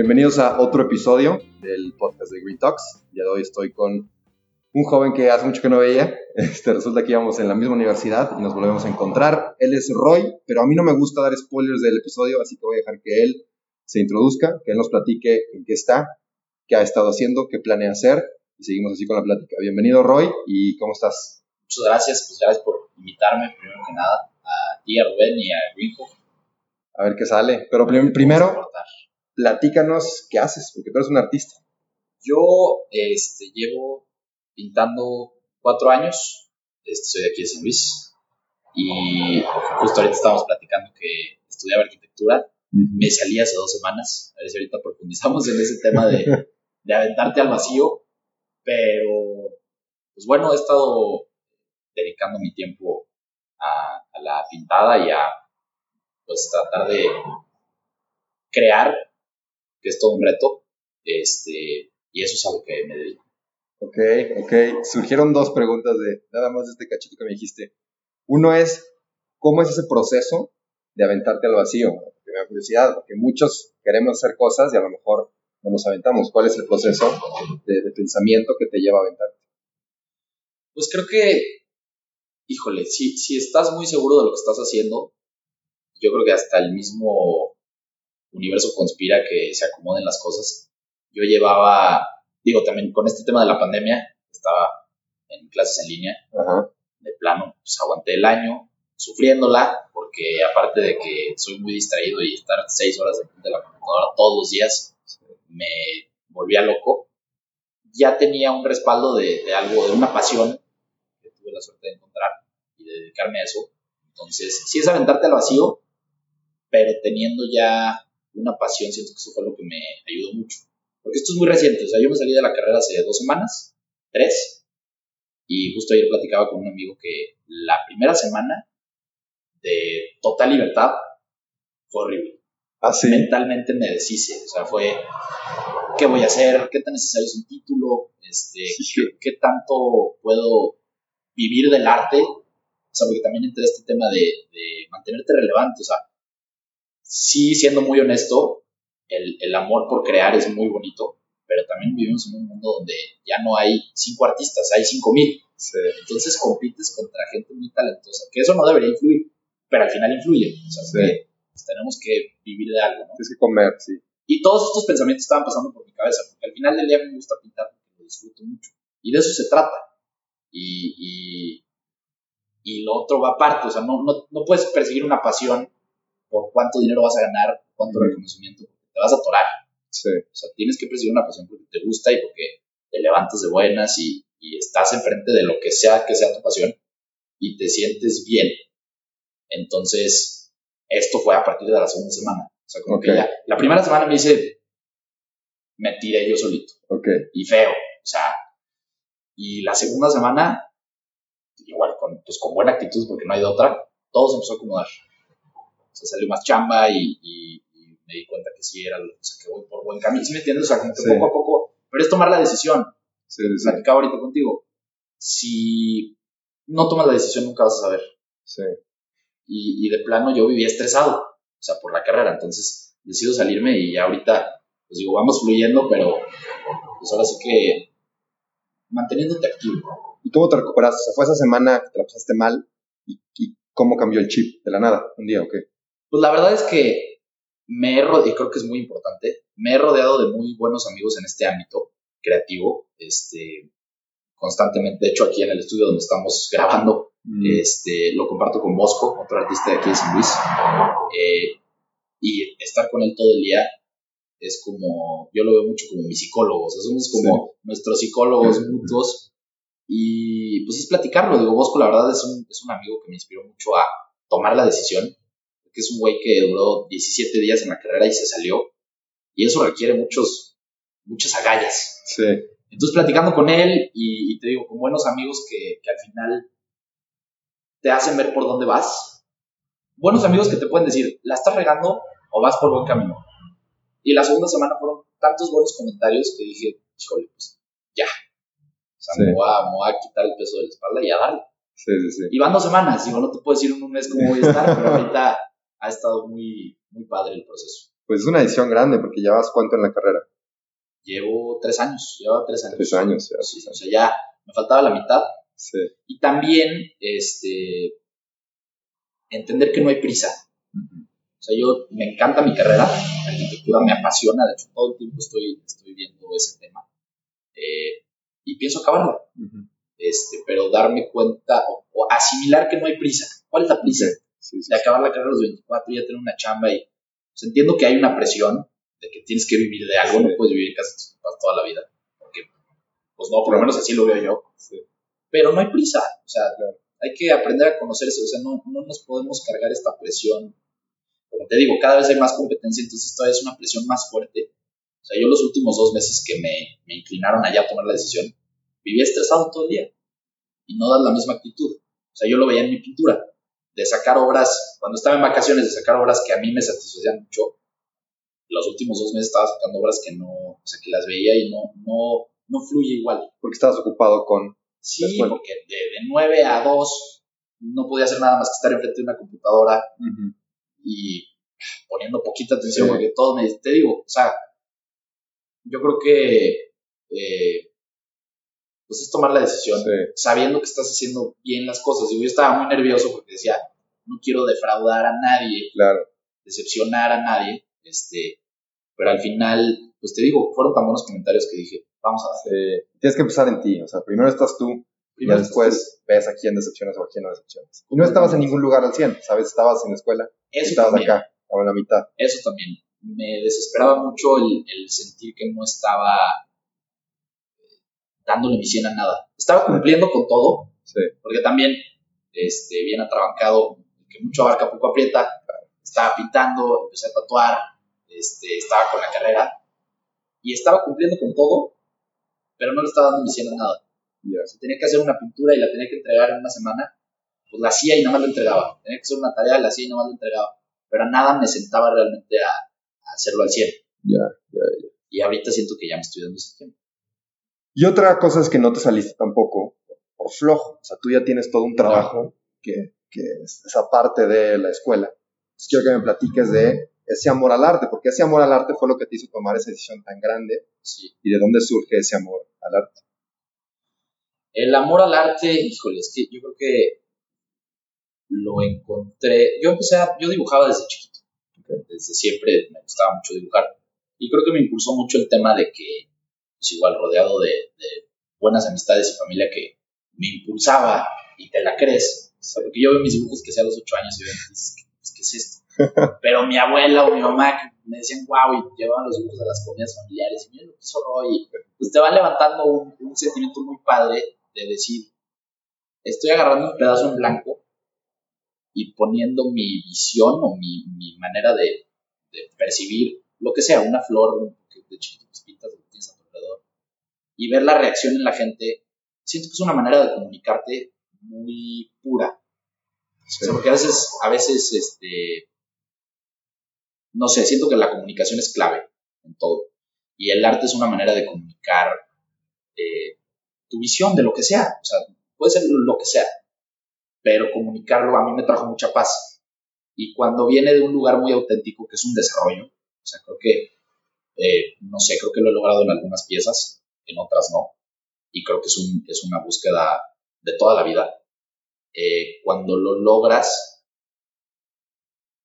Bienvenidos a otro episodio del podcast de Green Talks. Ya hoy estoy con un joven que hace mucho que no veía. Este, resulta que íbamos en la misma universidad y nos volvemos a encontrar. Él es Roy, pero a mí no me gusta dar spoilers del episodio, así que voy a dejar que él se introduzca, que él nos platique en qué está, qué ha estado haciendo, qué planea hacer y seguimos así con la plática. Bienvenido Roy y ¿cómo estás? Muchas gracias, pues gracias por invitarme primero que nada a ti, a Rubén y a Rico. A ver qué sale, pero primero platícanos qué haces, porque tú eres un artista. Yo este, llevo pintando cuatro años, este, soy de aquí de San Luis, y justo ahorita estábamos platicando que estudiaba arquitectura, me salí hace dos semanas, a ver si ahorita profundizamos en ese tema de, de aventarte al vacío, pero pues bueno, he estado dedicando mi tiempo a, a la pintada y a pues tratar de crear que es todo un reto, este, y eso es a lo que me dedico. Ok, ok. Surgieron dos preguntas de nada más de este cachito que me dijiste. Uno es, ¿cómo es ese proceso de aventarte al vacío? Porque me da curiosidad, porque muchos queremos hacer cosas y a lo mejor no nos aventamos. ¿Cuál es el proceso de, pensamiento que te lleva a aventarte? Pues creo que, híjole, si, si estás muy seguro de lo que estás haciendo, yo creo que hasta el mismo universo conspira que se acomoden las cosas. Yo llevaba, digo, también con este tema de la pandemia, estaba en clases en línea, de plano, pues aguanté el año sufriéndola, porque aparte de que soy muy distraído y estar seis horas de la computadora todos los días, me volvía loco. Ya tenía un respaldo de, de algo, de una pasión que tuve la suerte de encontrar y de dedicarme a eso. Entonces, sí es aventarte al vacío, pero teniendo ya una pasión, siento que eso fue lo que me ayudó mucho. Porque esto es muy reciente, o sea, yo me salí de la carrera hace dos semanas, tres, y justo ayer platicaba con un amigo que la primera semana de total libertad fue horrible. ¿Ah, sí? Mentalmente me deshice, o sea, fue, ¿qué voy a hacer? ¿Qué tan necesario es un título? Este, ¿qué, tanto puedo vivir del arte? O sea, porque también entré este tema de, de mantenerte relevante, o sea, sí, siendo muy honesto, el, el, amor por crear es muy bonito, pero también vivimos en un mundo donde ya no hay cinco artistas, hay cinco mil. Entonces compites contra gente muy talentosa, que eso no debería influir, pero al final influye. O sea, pues, tenemos que vivir de algo, ¿no? Tienes que comer, sí. Y todos estos pensamientos estaban pasando por mi cabeza, porque al final del día me gusta pintar porque lo disfruto mucho. Y de eso se trata. Y, y, y lo otro va aparte, o sea, no, no, no puedes perseguir una pasión por cuánto dinero vas a ganar, cuánto reconocimiento, te vas a atorar. Sí. O sea, tienes que perseguir una pasión porque te gusta y porque te levantas de buenas y, y estás enfrente de lo que sea que sea tu pasión y te sientes bien. Entonces, esto fue a partir de la segunda semana. O sea, como que ya, la primera semana me hice, me tiré yo solito. Ok. Y feo. O sea, y la segunda semana, igual, con, pues con buena actitud porque no hay de otra, todo se empezó a acomodar se salió más chamba y, y, me di cuenta que sí era, o sea, que voy por buen camino, ¿sí me entiendes? O sea, como que poco a poco, pero es tomar la decisión. Sí, sí. Platicaba ahorita contigo. Si no tomas la decisión, nunca vas a saber. Sí. Y, y de plano yo vivía estresado, o sea, por la carrera, entonces decido salirme y ya ahorita, pues digo, vamos fluyendo, pero pues ahora sí que manteniéndote activo. ¿Y cómo te recuperaste? O sea, fue esa semana que te la pasaste mal y, y cómo cambió el chip de la nada, un día o qué? Pues la verdad es que me he rodeado, y creo que es muy importante, me he rodeado de muy buenos amigos en este ámbito creativo, este, constantemente, de hecho aquí en el estudio donde estamos grabando, mm. este, lo comparto con Bosco, otro artista de aquí de San Luis, eh, y estar con él todo el día es como, yo lo veo mucho como mi psicólogo, o sea, somos como nuestros psicólogos mutuos, y pues es platicarlo, digo, Bosco la verdad es un, es un amigo que me inspiró mucho a tomar la decisión, que es un güey que duró 17 días en la carrera y se salió. Y eso requiere muchos, muchas agallas. Sí. Entonces, platicando con él y, te digo, con buenos amigos que, que, al final te hacen ver por dónde vas. Buenos amigos que te pueden decir, la estás regando o vas por buen camino. Y la segunda semana fueron tantos buenos comentarios que dije, híjole, pues ya. O sea, me, voy a, quitar el peso de la espalda y a darle. Sí, sí, sí. Y van dos semanas, digo, no te puedo decir en un mes cómo voy a estar, pero ahorita ha estado muy, muy padre el proceso. Pues es una decisión grande, porque ya vas cuánto en la carrera. Llevo tres años, lleva tres años. Tres años, ya. o sea, ya me faltaba la mitad. Sí. Y también, este, entender que no hay prisa. O sea, yo me encanta mi carrera, la arquitectura me apasiona, de hecho todo el tiempo estoy, estoy viendo ese tema. Eh, y pienso acabarlo. este, pero darme cuenta o, asimilar que no hay prisa. ¿Cuál es la prisa? De acabar la carrera a los 24 y ya tener una chamba y pues, entiendo que hay una presión de que tienes que vivir de algo, no puedes vivir tus papás toda la vida, porque pues no, por lo menos así lo veo yo. Pero no hay prisa, o sea, hay que aprender a conocerse, o sea, no, no nos podemos cargar esta presión. Como te digo, cada vez hay más competencia, entonces todavía es una presión más fuerte. O sea, yo los últimos dos meses que me, me inclinaron allá a tomar la decisión, vivía estresado todo el día y no das la misma actitud. O sea, yo lo veía en mi pintura, de sacar obras, cuando estaba en vacaciones, de sacar obras que a mí me satisfacían mucho. Los últimos dos meses estaba sacando obras que no, o sea, que las veía y no, no, no fluye igual. Porque estabas ocupado con Sí, porque de, de 9 a 2 no podía hacer nada más que estar enfrente de una computadora y poniendo poquita atención porque todo me... Te digo, o sea, yo creo que eh, pues es tomar la decisión sabiendo que estás haciendo bien las cosas. Y yo estaba muy nervioso porque decía, no quiero defraudar a nadie, claro. decepcionar a nadie, este, pero al final, pues te digo, fueron tan buenos comentarios que dije, vamos a dar. Tienes que empezar en ti, o sea, primero estás tú, y después ves a quién decepcionas o a quién no decepcionas. Y no estabas en ningún lugar al 100, ¿sabes? Estabas en la escuela, Eso estabas acá, estaba en la mitad. Eso también. Me desesperaba mucho el, el sentir que no estaba dándole mi 100 a nada. Estaba cumpliendo con todo, sí. porque también, este, bien atrabancado, que mucho abarca, poco aprieta, estaba pintando, empecé a tatuar, este, estaba con la carrera, y estaba cumpliendo con todo, pero no le estaba dando misión a nada. Si tenía que hacer una pintura y la tenía que entregar en una semana, pues la hacía y nada más la entregaba. Tenía que hacer una tarea, la hacía y nada más la entregaba. Pero a nada me sentaba realmente a, hacerlo al 100. Ya, ya, ya. Y ahorita siento que ya me estoy dando ese tiempo. Y otra cosa es que no te saliste tampoco por flojo. O sea, tú ya tienes todo un trabajo que, que es, esa parte de la escuela. Entonces quiero que me platiques de ese amor al arte, porque ese amor al arte fue lo que te hizo tomar esa decisión tan grande. Sí. ¿Y de dónde surge ese amor al arte? El amor al arte, híjole, es que yo creo que lo encontré. Yo empecé a. Yo dibujaba desde chiquito. Desde siempre me gustaba mucho dibujar. Y creo que me impulsó mucho el tema de que, pues igual rodeado de, buenas amistades y familia que me impulsaba y te la crees. O sea, porque yo veo mis dibujos que sea a los 8 años y veo, ¿qué es esto? Pero mi abuela o mi mamá me decían wow y llevaban los dibujos de las comidas familiares y mira lo que hizo Roy. Pues te va levantando un, sentimiento muy padre de decir, estoy agarrando un pedazo en blanco y poniendo mi visión o mi, manera de, percibir lo que sea, una flor que de chiquito pues pintas lo que tienes a tu alrededor y ver la reacción en la gente, siento que es una manera de comunicarte muy pura. porque a veces, a veces, este, no sé, siento que la comunicación es clave en todo. Y el arte es una manera de comunicar eh, tu visión de lo que sea. O sea, puede ser lo que sea, pero comunicarlo a mí me trajo mucha paz. Y cuando viene de un lugar muy auténtico, que es un desarrollo, o sea, creo que, eh, no sé, creo que lo he logrado en algunas piezas, en otras no. Y creo que es, un, es una búsqueda de toda la vida. Eh, cuando lo logras,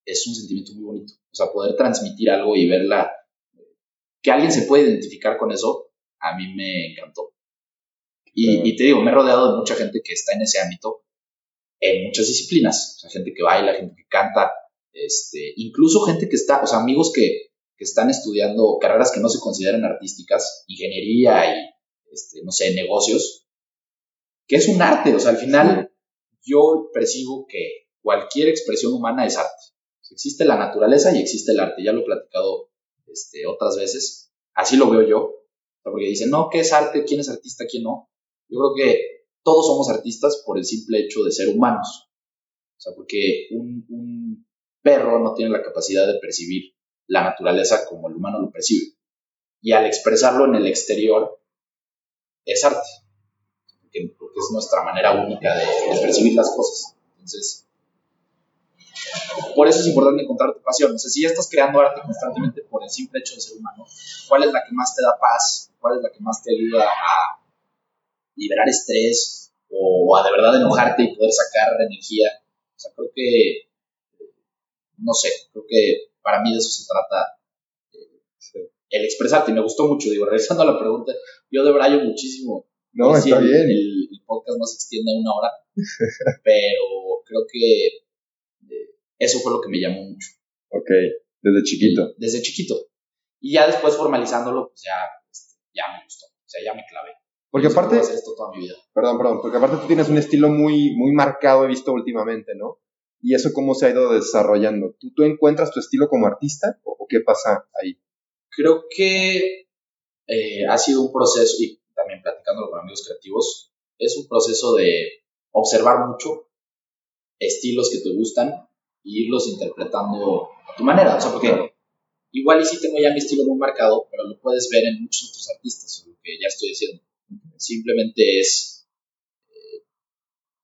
es un sentimiento muy bonito. O sea, poder transmitir algo y verla, que alguien se puede identificar con eso, a mí me encantó. Y, te digo, me he rodeado de mucha gente que está en ese ámbito, en muchas disciplinas. O sea, gente que baila, gente que canta, este, incluso gente que está, o sea, amigos que, que están estudiando carreras que no se consideran artísticas, ingeniería y, este, no sé, negocios, que es un arte. O sea, al final yo percibo que cualquier expresión humana es arte. Existe la naturaleza y existe el arte. Ya lo he platicado este, otras veces. Así lo veo yo. Porque dicen, no, ¿qué es arte? ¿Quién es artista? ¿Quién no? Yo creo que todos somos artistas por el simple hecho de ser humanos. O sea, porque un, un perro no tiene la capacidad de percibir la naturaleza como el humano lo percibe. Y al expresarlo en el exterior, es arte. Porque, es nuestra manera única de, percibir las cosas. Entonces, por eso es importante encontrar tu pasión. O sea, si ya estás creando arte constantemente por el simple hecho de ser humano, ¿cuál es la que más te da paz? ¿Cuál es la que más te ayuda a liberar estrés o a de verdad enojarte y poder sacar energía? O sea, creo que, no sé, creo que para mí de eso se trata eh, el expresarte. Y me gustó mucho, digo, regresando a la pregunta, yo debrayo muchísimo. No, está bien. El, el podcast no se extiende a una hora, pero creo que eso fue lo que me llamó mucho. Ok, desde chiquito. desde chiquito. Y ya después formalizándolo, pues ya, este, ya me gustó. O sea, ya me clavé. Porque aparte. Hacer esto toda mi vida. Perdón, perdón. Porque aparte tú tienes un estilo muy, muy marcado, he visto últimamente, ¿no? ¿Y eso cómo se ha ido desarrollando? ¿Tú, tú encuentras tu estilo como artista o, qué pasa ahí? Creo que eh, ha sido un proceso, y también platicándolo con amigos creativos, es un proceso de observar mucho estilos que te gustan y irlos interpretando a tu manera. O sea, porque igual y sí tengo ya mi estilo muy marcado, pero lo puedes ver en muchos otros artistas, lo que ya estoy haciendo. Simplemente es...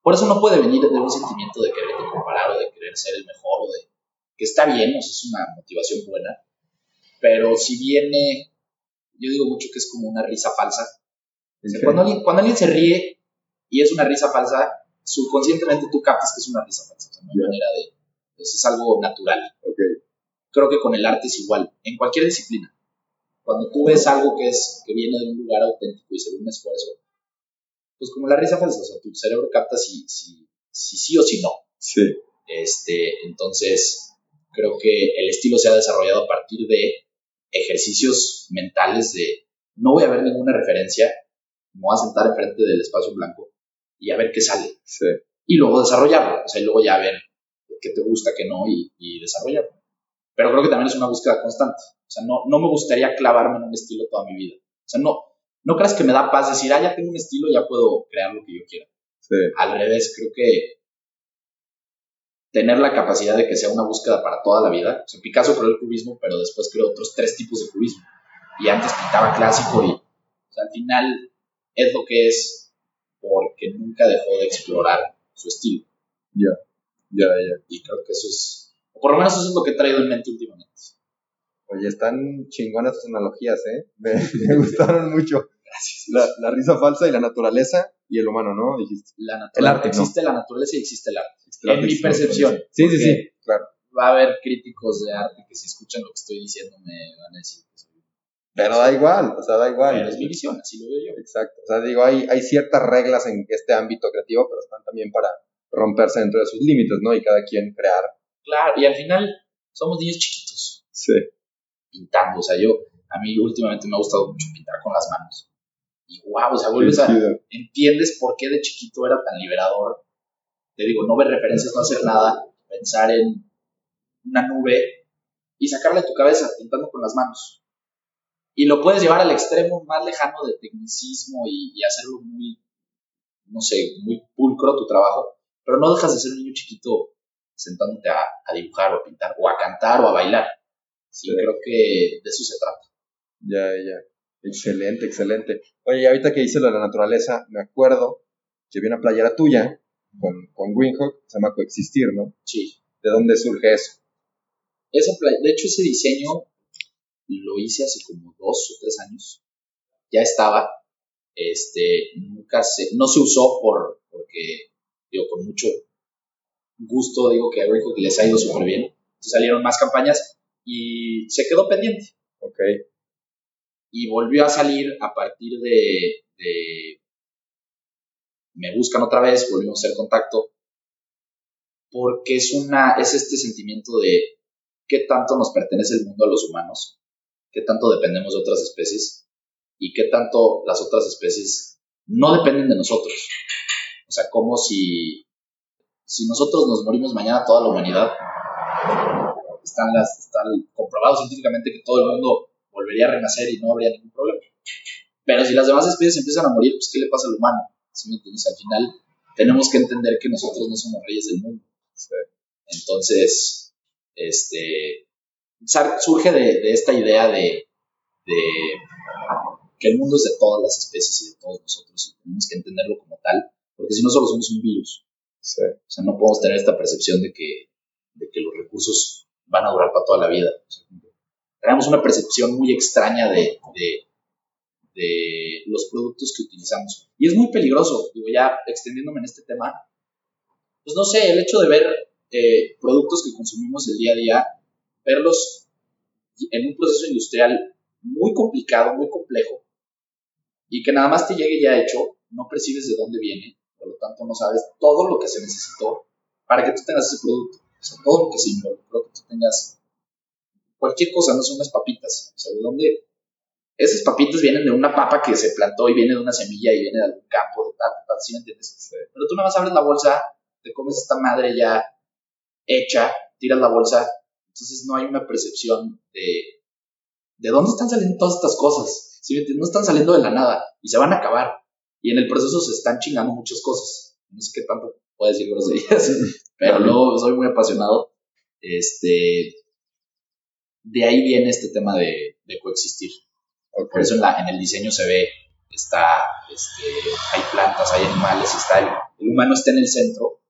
Por eso no puede venir de un sentimiento de quererte comparar o de querer ser el mejor o de... que está bien, o sea, es una motivación buena, pero si viene, yo digo mucho que es como una risa falsa. cuando, alguien, cuando alguien se ríe y es una risa falsa, subconscientemente tú captas que es una risa falsa. O sea, no hay manera de, es algo natural. Creo que con el arte es igual, en cualquier disciplina. Cuando tú ves algo que, es, que viene de un lugar auténtico y se ve un esfuerzo, pues como la risa falsa, o sea, tu cerebro capta si, si, si sí o si no. Sí. Este, entonces, creo que el estilo se ha desarrollado a partir de ejercicios mentales de no voy a ver ninguna referencia, me voy a sentar enfrente del espacio blanco y a ver qué sale. Sí. Y luego desarrollarlo, o sea, y luego ya ver qué te gusta, qué no, y, y desarrollarlo. Pero creo que también es una búsqueda constante. O sea, no, no me gustaría clavarme en un estilo toda mi vida. O sea, no, no creas que me da paz decir, ah, ya tengo un estilo, ya puedo crear lo que yo quiera. Sí. Al revés, creo que tener la capacidad de que sea una búsqueda para toda la vida. O sea, Picasso creó el cubismo, pero después creó otros tres tipos de cubismo. Y antes pintaba clásico y, o sea, al final es lo que es porque nunca dejó de explorar su estilo. Ya. Ya, ya. Y creo que eso es, o por lo menos eso es lo que he traído en mente últimamente. Oye, están chingonas tus analogías, ¿eh? Me, gustaron mucho. Gracias. La, la, risa falsa y la naturaleza y el humano, ¿no? Dijiste. La el arte, existe la naturaleza y existe el arte. en mi percepción. Sí, sí, sí, claro. Va a haber críticos de arte que si escuchan lo que estoy diciendo me van a decir que soy... Pero da igual, o sea, da igual. Pero es mi visión, así lo veo yo. Exacto. O sea, digo, hay, hay ciertas reglas en este ámbito creativo, pero están también para romperse dentro de sus límites, ¿no? Y cada quien crear. Claro, y al final somos niños chiquitos. Sí. Pintando, o sea, yo, a mí últimamente me ha gustado mucho pintar con las manos. Y wow, o sea, vuelves a, entiendes por qué de chiquito era tan liberador. Te digo, no ver referencias, no hacer nada, pensar en una nube y sacarle a tu cabeza pintando con las manos. Y lo puedes llevar al extremo más lejano de tecnicismo y, y hacerlo muy, no sé, muy pulcro tu trabajo pero no dejas de ser un niño chiquito sentándote a, dibujar o a pintar o a cantar o a bailar. Sí, creo que de eso se trata. Ya, ya. Excelente, excelente. Oye, ahorita que dices lo de la naturaleza, me acuerdo que vi una playera tuya con, con Greenhawk, se llama Coexistir, ¿no? Sí. ¿De dónde surge eso? Esa de hecho, ese diseño lo hice hace como dos o tres años. Ya estaba. Este, nunca se, no se usó por, porque digo, con mucho gusto digo que a que les ha ido súper bien. salieron más campañas y se quedó pendiente. Ok. Y volvió a salir a partir de, me buscan otra vez, volvimos a hacer contacto, porque es, una, es este sentimiento de qué tanto nos pertenece el mundo a los humanos, qué tanto dependemos de otras especies y qué tanto las otras especies no dependen de nosotros. O sea, como si, si nosotros nos morimos mañana, toda la humanidad están las, están comprobado científicamente que todo el mundo volvería a renacer y no habría ningún problema. Pero si las demás especies empiezan a morir, pues ¿qué le pasa al humano? ¿Sí me entiendes? Al final tenemos que entender que nosotros no somos reyes del mundo. Entonces, este, surge de, esta idea de, que el mundo es de todas las especies y de todos nosotros y tenemos que entenderlo como tal, porque si no solo somos un virus. O sea, no podemos tener esta percepción de que, de que los recursos van a durar para toda la vida. tenemos una percepción muy extraña de, de los productos que utilizamos. Y es muy peligroso, digo, ya extendiéndome en este tema, pues no sé, el hecho de ver eh, productos que consumimos el día a día, verlos en un proceso industrial muy complicado, muy complejo, y que nada más te llegue ya hecho, no percibes de dónde viene, por lo tanto no sabes todo lo que se necesitó para que tú tengas ese producto, o sea, todo lo que se involucró, que tú tengas cualquier cosa, no son unas papitas, o sea, de dónde esas papitas vienen de una papa que se plantó y viene de una semilla y viene de algún campo, de tal, tal, ¿sí me entiendes? Pero tú nada más abres la bolsa, te comes esta madre ya hecha, tiras la bolsa, entonces no hay una percepción de de dónde están saliendo todas estas cosas, ¿sí me entiendes? No están saliendo de la nada y se van a acabar. Y en el proceso se están chingando muchas cosas. No sé qué tanto puedo decir groserías, pero luego soy muy apasionado. Este, de ahí viene este tema de coexistir. Por eso en, la, en el diseño se ve, está, este, hay plantas, hay animales, está el, humano está en el centro,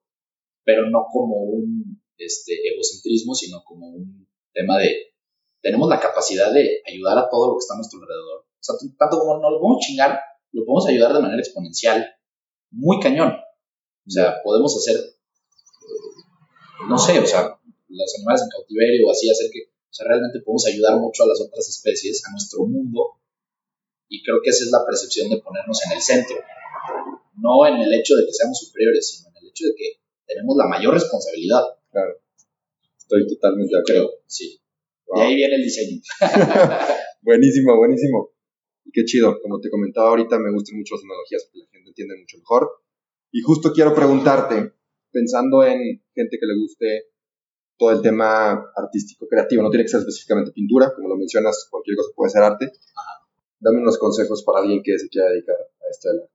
pero no como un este, egocentrismo, sino como un tema de, tenemos la capacidad de ayudar a todo lo que está a nuestro alrededor. O sea, tanto como no lo podemos chingar, lo podemos ayudar de manera exponencial, muy cañón. O sea, podemos hacer, no sé, o sea, los animales en cautiverio o así, hacer que, o sea, realmente podemos ayudar mucho a las otras especies, a nuestro mundo, y creo que esa es la percepción de ponernos en el centro. No en el hecho de que seamos superiores, sino en el hecho de que tenemos la mayor responsabilidad. Claro. Estoy totalmente de acuerdo. Creo, sí. Y ahí viene el diseño. buenísimo, buenísimo. Y qué chido. Como te comentaba ahorita, me gustan mucho las analogías porque la gente entiende mucho mejor. Y justo quiero preguntarte, pensando en gente que le guste todo el tema artístico, creativo, no tiene que ser específicamente pintura, como lo mencionas, cualquier cosa puede ser arte. Dame unos consejos para alguien que se quiera dedicar a este arte.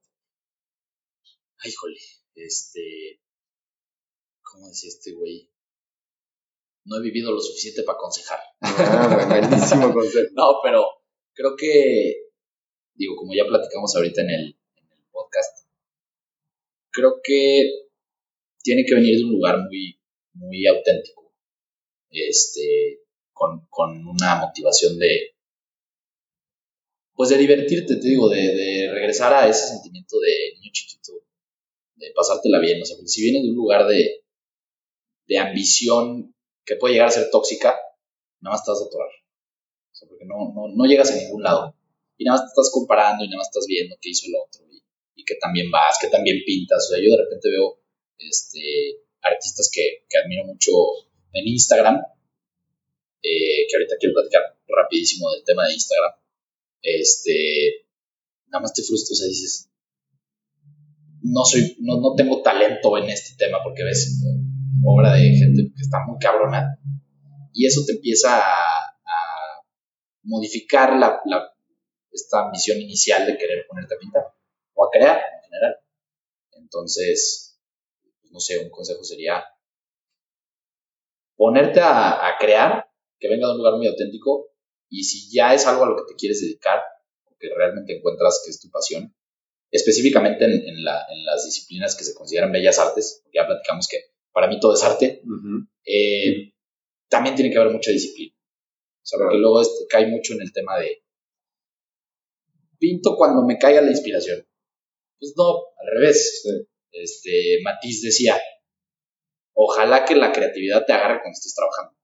Ay, jole, este, ¿cómo decía este güey? No he vivido lo suficiente para aconsejar. Ah, buenísimo consejo. no, pero creo que, digo, como ya platicamos ahorita en el, en el podcast, creo que tiene que venir de un lugar muy, muy auténtico, este, con, con una motivación de, pues de divertirte, te digo, de, regresar a ese sentimiento de niño chiquito, de pasártela bien, o sea, porque si vienes de un lugar de, de ambición que puede llegar a ser tóxica, nada más te vas a atorar. O sea, porque no, no, no llegas a ningún lado. Y nada más te estás comparando y nada más estás viendo qué hizo el otro y que también vas, que también pintas. O sea, yo de repente veo este, artistas que, que admiro mucho en Instagram, eh, que ahorita quiero platicar rapidísimo del tema de Instagram. Este, nada más te frustras, o dices, no soy, no, no tengo talento en este tema porque ves obra de gente que está muy cabrona. Y eso te empieza a, modificar la, esta misión inicial de querer ponerte a pintar o a crear en general. Entonces, pues, no sé, un consejo sería ponerte a, a crear, que venga de un lugar muy auténtico y si ya es algo a lo que te quieres dedicar, o que realmente encuentras que es tu pasión, específicamente en, las disciplinas que se consideran bellas artes, porque ya platicamos que para mí todo es arte, eh, también tiene que haber mucha disciplina. O sea, porque luego este, cae mucho en el tema de pinto cuando me caiga la inspiración. Pues no, al revés. Este, Matiz decía, ojalá que la creatividad te agarre cuando estés trabajando.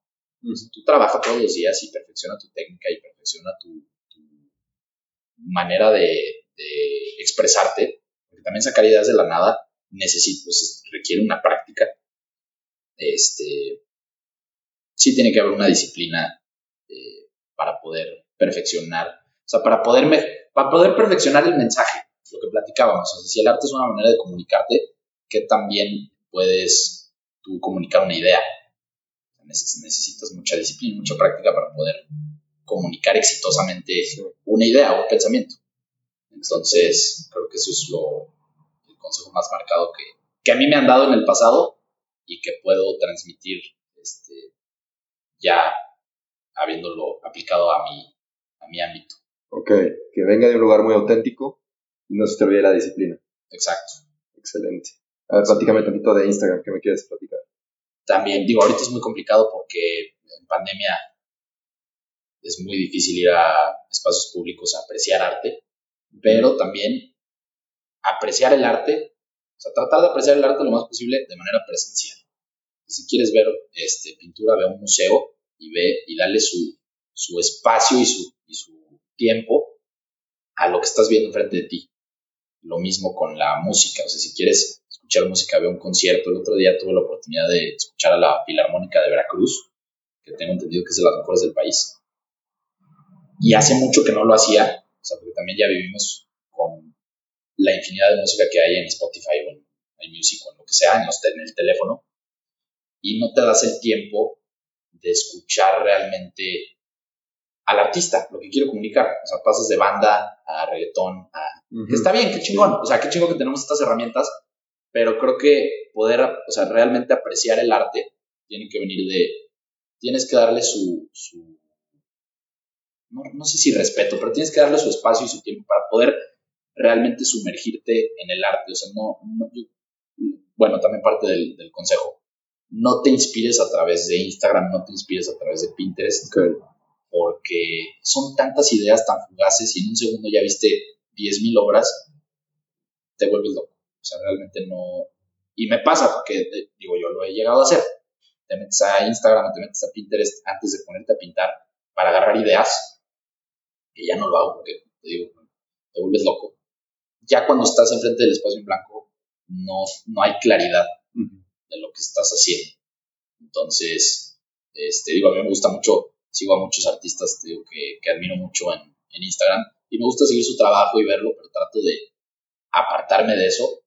Tú trabajas todos los días y perfecciona tu técnica y perfecciona tu, manera de, expresarte, porque también sacar ideas de la nada necesita, pues, requiere una práctica. Este, sí tiene que haber una disciplina eh, para poder perfeccionar, o sea, para poder, para poder perfeccionar el mensaje, lo que platicábamos. O sea, si el arte es una manera de comunicarte, que también puedes tú comunicar una idea necesitas mucha disciplina, mucha práctica para poder comunicar exitosamente una idea o un pensamiento. Entonces, creo que eso es lo, el consejo más marcado que, que a mí me han dado en el pasado y que puedo transmitir este, ya habiéndolo aplicado a mi, a mi ámbito. Ok, que venga de un lugar muy auténtico y no se te olvide la disciplina. Exacto. Excelente. A ver, platícame tantito de Instagram, ¿qué me quieres platicar? También, digo, ahorita es muy complicado porque en pandemia es muy difícil ir a espacios públicos a apreciar arte, pero también apreciar el arte, o sea, tratar de apreciar el arte lo más posible de manera presencial. Si quieres ver este, pintura, ve a un museo y ve y dale su, su espacio y su, y su tiempo a lo que estás viendo enfrente de ti. Lo mismo con la música, o sea, si quieres escuchar música, ve un concierto. El otro día tuve la oportunidad de escuchar a la Filarmónica de Veracruz, que tengo entendido que es de las mejores del país. Y hace mucho que no lo hacía, o sea, porque también ya vivimos con la infinidad de música que hay en Spotify o en iMusic o en lo que sea, en, en el teléfono, y no te das el tiempo de escuchar realmente al artista, lo que quiero comunicar. O sea, pasas de banda a reggaetón, a... está bien, qué chingón. O sea, qué chingón que tenemos estas herramientas, pero creo que poder, o sea, realmente apreciar el arte tiene que venir de... Tienes que darle su... su no, sé si respeto, pero tienes que darle su espacio y su tiempo para poder realmente sumergirte en el arte. O sea, no... bueno, también parte del, del consejo no te inspires a través de Instagram, no te inspires a través de Pinterest, porque son tantas ideas tan fugaces y en un segundo ya viste 10.000 obras, te vuelves loco. O sea, realmente no... Y me pasa porque, digo, yo lo he llegado a hacer. Te metes a Instagram, te metes a Pinterest antes de ponerte a pintar para agarrar ideas, que ya no lo hago porque, te digo, te vuelves loco. Ya cuando estás enfrente del espacio en blanco, no, no hay claridad de lo que estás haciendo. Entonces, este, digo, a mí me gusta mucho, sigo a muchos artistas digo, que, que admiro mucho en, en Instagram y me gusta seguir su trabajo y verlo, pero trato de apartarme de eso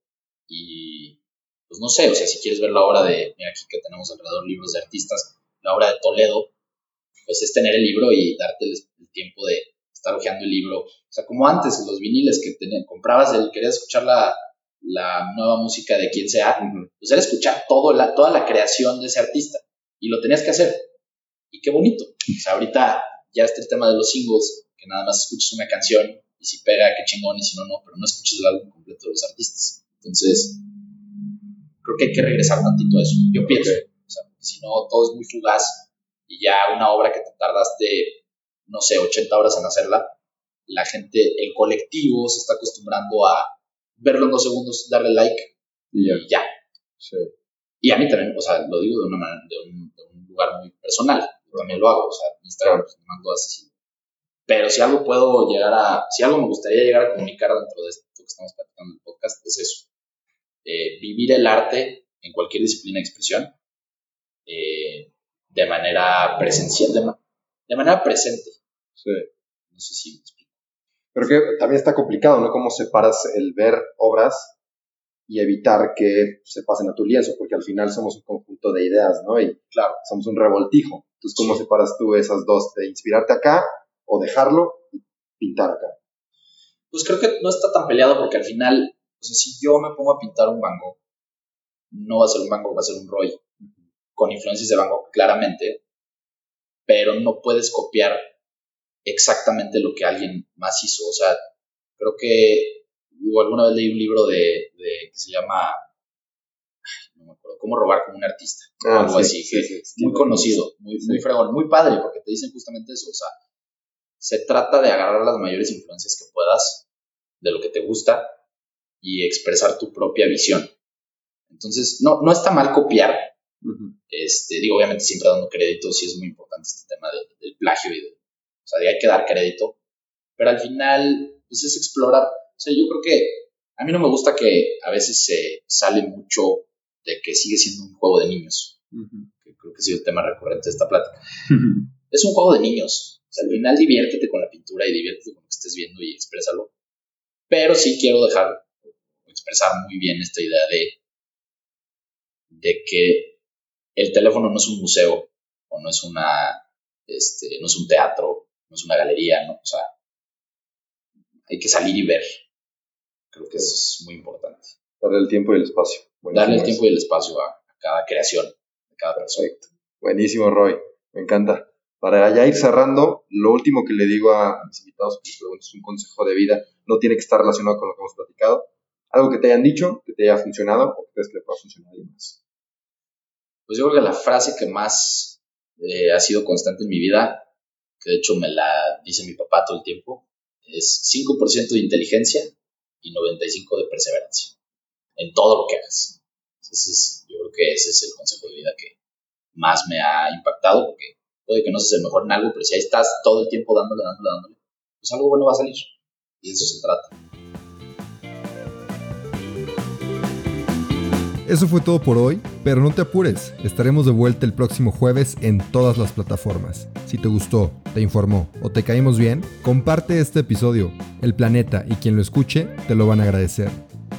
y pues no sé, o sea, si quieres ver la obra de, mira aquí que tenemos alrededor libros de artistas, la obra de Toledo, pues es tener el libro y darte el, tiempo de estar hojeando el libro. O sea, como antes, los viniles que tenían, comprabas, el, querías escuchar la, la nueva música de quien sea, pues era escuchar todo la, toda la creación de ese artista y lo tenías que hacer. Y qué bonito. O sea, ahorita ya está el tema de los singles, que nada más escuchas una canción y si pega, qué chingón, y si no, no, pero no escuchas el álbum completo de los artistas. Entonces, creo que hay que regresar tantito a eso. Yo pienso, o sea, si no, todo es muy fugaz y ya una obra que te tardaste, no sé, 80 horas en hacerla, la gente, el colectivo se está acostumbrando a verlo en dos segundos, darle like y ya. Y a mí también, o sea, lo digo de una manera, de un, lugar muy personal. También lo hago, o sea, Instagram pues, me mando así. Pero si algo puedo llegar a, si algo me gustaría llegar a comunicar dentro de esto que estamos platicando en el podcast, es eso. Eh, vivir el arte en cualquier disciplina de expresión eh, de manera presencial, de, de manera presente. Sí. No sé si pero que también está complicado, ¿no? Cómo separas el ver obras y evitar que se pasen a tu lienzo, porque al final somos un conjunto de ideas, ¿no? Y claro, somos un revoltijo. Entonces, ¿cómo separas tú esas dos? ¿De inspirarte acá o dejarlo y pintar acá? Pues creo que no está tan peleado porque al final, o sea, si yo me pongo a pintar un Van Gogh, no va a ser un Van Gogh, va a ser un Roy, con influencias de Van Gogh claramente, pero no puedes copiar exactamente lo que alguien más hizo. O sea, creo que alguna vez leí un libro de, que se llama, cómo robar como un artista, ah, algo así, muy conocido, muy, muy fregón, muy padre, porque te dicen justamente eso, o sea, se trata de agarrar las mayores influencias que puedas de lo que te gusta y expresar tu propia visión. Entonces, no, no está mal copiar, este, digo, obviamente siempre dando crédito, sí es muy importante este tema del plagio y de, o sea, hay que dar crédito, pero al final, pues es explorar. O sea, yo creo que a mí no me gusta que a veces se sale mucho de que sigue siendo un juego de niños, que creo que ha sido el tema recurrente de esta plática. Es un juego de niños. O sea, al final diviértete con la pintura y diviértete con lo que estés viendo y exprésalo. Pero sí quiero dejar, expresar muy bien esta idea de, de que el teléfono no es un museo no es una, este, no es un teatro, no es una galería, ¿no? O sea, hay que salir y ver. Creo que eso es muy importante. Darle el tiempo y el espacio. Darle el tiempo y el espacio a, cada creación, a cada persona. Buenísimo, Roy. Me encanta. Para ya ir cerrando, lo último que le digo a mis invitados que es un consejo de vida, no tiene que estar relacionado con lo que hemos platicado. Algo que te hayan dicho, que te haya funcionado o que crees que le pueda funcionar a alguien más. Pues yo creo que la frase que más eh, ha sido constante en mi vida, que de hecho me la dice mi papá todo el tiempo, es 5% de inteligencia y 95% de perseverancia en todo lo que hagas. Entonces, yo creo que ese es el consejo de vida que más me ha impactado, porque puede que no seas el mejor en algo, pero si ahí estás todo el tiempo dándole, dándole, dándole, pues algo bueno va a salir. Y de eso se trata. Eso fue todo por hoy, pero no te apures, estaremos de vuelta el próximo jueves en todas las plataformas. Si te gustó, te informó o te caímos bien, comparte este episodio. El planeta y quien lo escuche te lo van a agradecer.